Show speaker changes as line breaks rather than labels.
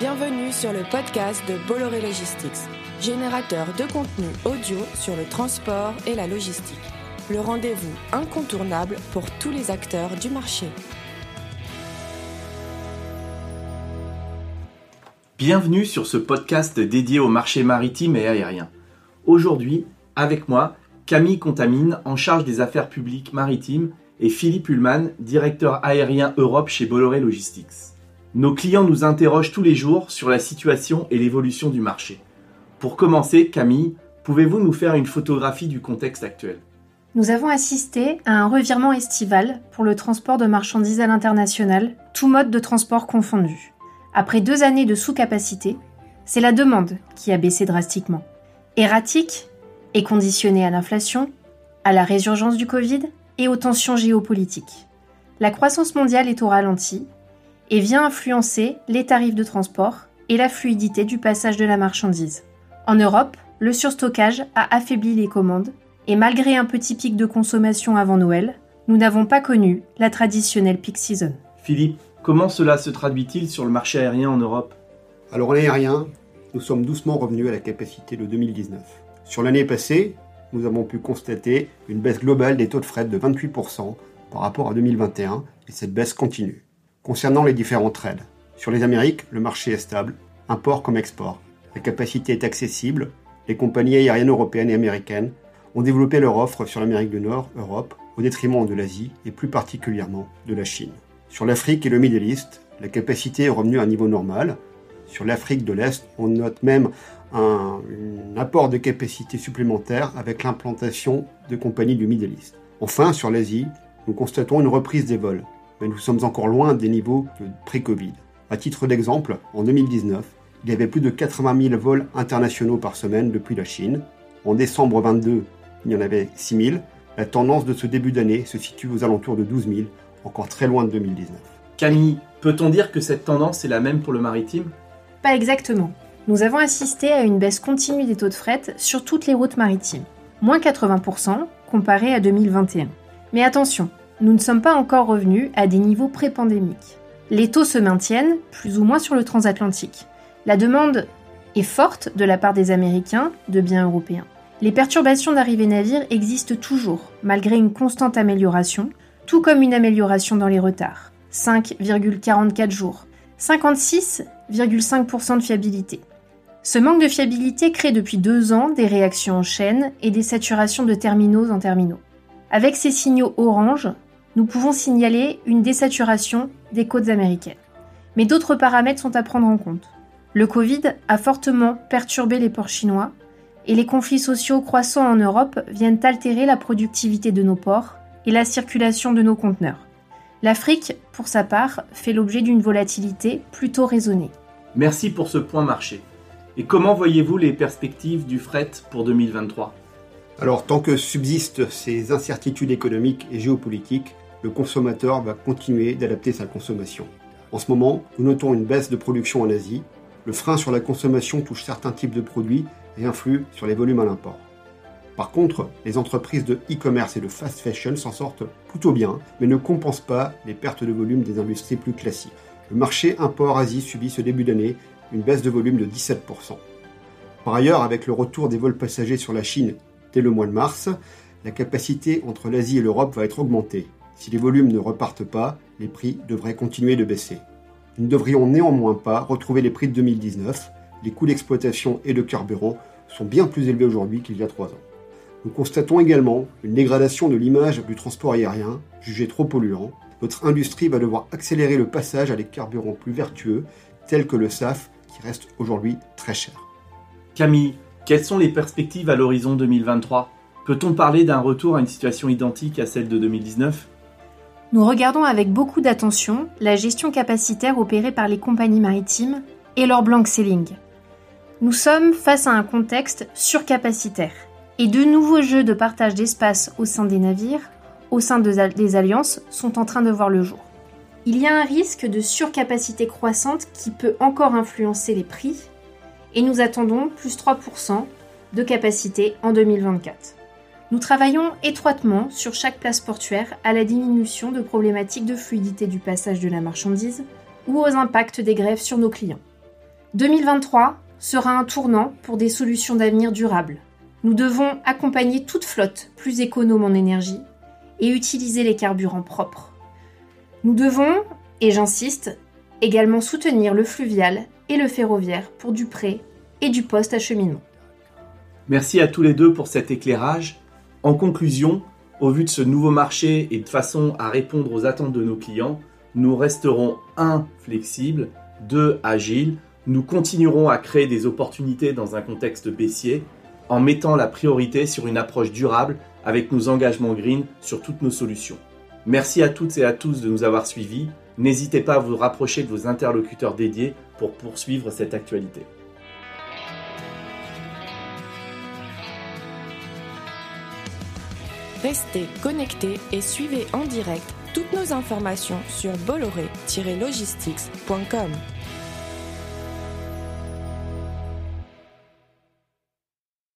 Bienvenue sur le podcast de Bolloré Logistics, générateur de contenu audio sur le transport et la logistique. Le rendez-vous incontournable pour tous les acteurs du marché.
Bienvenue sur ce podcast dédié au marché maritime et aérien. Aujourd'hui, avec moi, Camille Contamine, en charge des affaires publiques maritimes, et Philippe Ullmann, directeur aérien Europe chez Bolloré Logistics. Nos clients nous interrogent tous les jours sur la situation et l'évolution du marché. Pour commencer, Camille, pouvez-vous nous faire une photographie du contexte actuel?
Nous avons assisté à un revirement estival pour le transport de marchandises à l'international, tout mode de transport confondu. Après deux années de sous-capacité, c'est la demande qui a baissé drastiquement. Erratique et conditionnée à l'inflation, à la résurgence du Covid et aux tensions géopolitiques. La croissance mondiale est au ralenti et vient influencer les tarifs de transport et la fluidité du passage de la marchandise. En Europe, le surstockage a affaibli les commandes et malgré un petit pic de consommation avant Noël, nous n'avons pas connu la traditionnelle peak season.
Philippe, comment cela se traduit-il sur le marché aérien en Europe?
Alors l'aérien, nous sommes doucement revenus à la capacité de 2019. Sur l'année passée, nous avons pu constater une baisse globale des taux de fret de 28% par rapport à 2021 et cette baisse continue. Concernant les différents trades, sur les Amériques, le marché est stable, import comme export. La capacité est accessible, les compagnies aériennes européennes et américaines ont développé leur offre sur l'Amérique du Nord, Europe, au détriment de l'Asie et plus particulièrement de la Chine. Sur l'Afrique et le Middle East, la capacité est revenue à un niveau normal. Sur l'Afrique de l'Est, on note même un, apport de capacité supplémentaire avec l'implantation de compagnies du Middle East. Enfin, sur l'Asie, nous constatons une reprise des vols, mais nous sommes encore loin des niveaux de pré-Covid. À titre d'exemple, en 2019, il y avait plus de 80 000 vols internationaux par semaine depuis la Chine. En décembre 22, il y en avait 6 000. La tendance de ce début d'année se situe aux alentours de 12 000, encore très loin de 2019.
Camille, peut-on dire que cette tendance est la même pour le maritime?
Pas exactement. Nous avons assisté à une baisse continue des taux de fret sur toutes les routes maritimes, moins 80% comparé à 2021. Mais attention, nous ne sommes pas encore revenus à des niveaux pré-pandémiques. Les taux se maintiennent, plus ou moins sur le transatlantique. La demande est forte de la part des Américains de biens européens. Les perturbations d'arrivée navire existent toujours, malgré une constante amélioration, tout comme une amélioration dans les retards. 5,44 jours, 56,5% de fiabilité. Ce manque de fiabilité crée depuis deux ans des réactions en chaîne et des saturations de terminaux en terminaux. Avec ces signaux orange, nous pouvons signaler une désaturation des côtes américaines. Mais d'autres paramètres sont à prendre en compte. Le Covid a fortement perturbé les ports chinois et les conflits sociaux croissants en Europe viennent altérer la productivité de nos ports et la circulation de nos conteneurs. L'Afrique, pour sa part, fait l'objet d'une volatilité plutôt raisonnée.
Merci pour ce point marché. Et comment voyez-vous les perspectives du fret pour 2023
Alors, tant que subsistent ces incertitudes économiques et géopolitiques, le consommateur va continuer d'adapter sa consommation. En ce moment, nous notons une baisse de production en Asie. Le frein sur la consommation touche certains types de produits et influe sur les volumes à l'import. Par contre, les entreprises de e-commerce et de fast fashion s'en sortent plutôt bien, mais ne compensent pas les pertes de volume des industries plus classiques. Le marché import-Asie subit ce début d'année une baisse de volume de 17%. Par ailleurs, avec le retour des vols passagers sur la Chine dès le mois de mars, la capacité entre l'Asie et l'Europe va être augmentée. Si les volumes ne repartent pas, les prix devraient continuer de baisser. Nous ne devrions néanmoins pas retrouver les prix de 2019. Les coûts d'exploitation et de carburant sont bien plus élevés aujourd'hui qu'il y a trois ans. Nous constatons également une dégradation de l'image du transport aérien, jugé trop polluant. Notre industrie va devoir accélérer le passage à des carburants plus vertueux, tels que le SAF, qui reste aujourd'hui très cher.
Camille, quelles sont les perspectives à l'horizon 2023 Peut-on parler d'un retour à une situation identique à celle de 2019
nous regardons avec beaucoup d'attention la gestion capacitaire opérée par les compagnies maritimes et leur blank selling. Nous sommes face à un contexte surcapacitaire et de nouveaux jeux de partage d'espace au sein des navires, au sein des alliances, sont en train de voir le jour. Il y a un risque de surcapacité croissante qui peut encore influencer les prix et nous attendons plus 3% de capacité en 2024. Nous travaillons étroitement sur chaque place portuaire à la diminution de problématiques de fluidité du passage de la marchandise ou aux impacts des grèves sur nos clients. 2023 sera un tournant pour des solutions d'avenir durables. Nous devons accompagner toute flotte plus économe en énergie et utiliser les carburants propres. Nous devons, et j'insiste, également soutenir le fluvial et le ferroviaire pour du prêt et du post-acheminement.
Merci à tous les deux pour cet éclairage. En conclusion, au vu de ce nouveau marché et de façon à répondre aux attentes de nos clients, nous resterons 1. flexibles, 2. agiles, nous continuerons à créer des opportunités dans un contexte baissier en mettant la priorité sur une approche durable avec nos engagements green sur toutes nos solutions. Merci à toutes et à tous de nous avoir suivis. N'hésitez pas à vous rapprocher de vos interlocuteurs dédiés pour poursuivre cette actualité.
Restez connectés et suivez en direct toutes nos informations sur bolloré-logistics.com.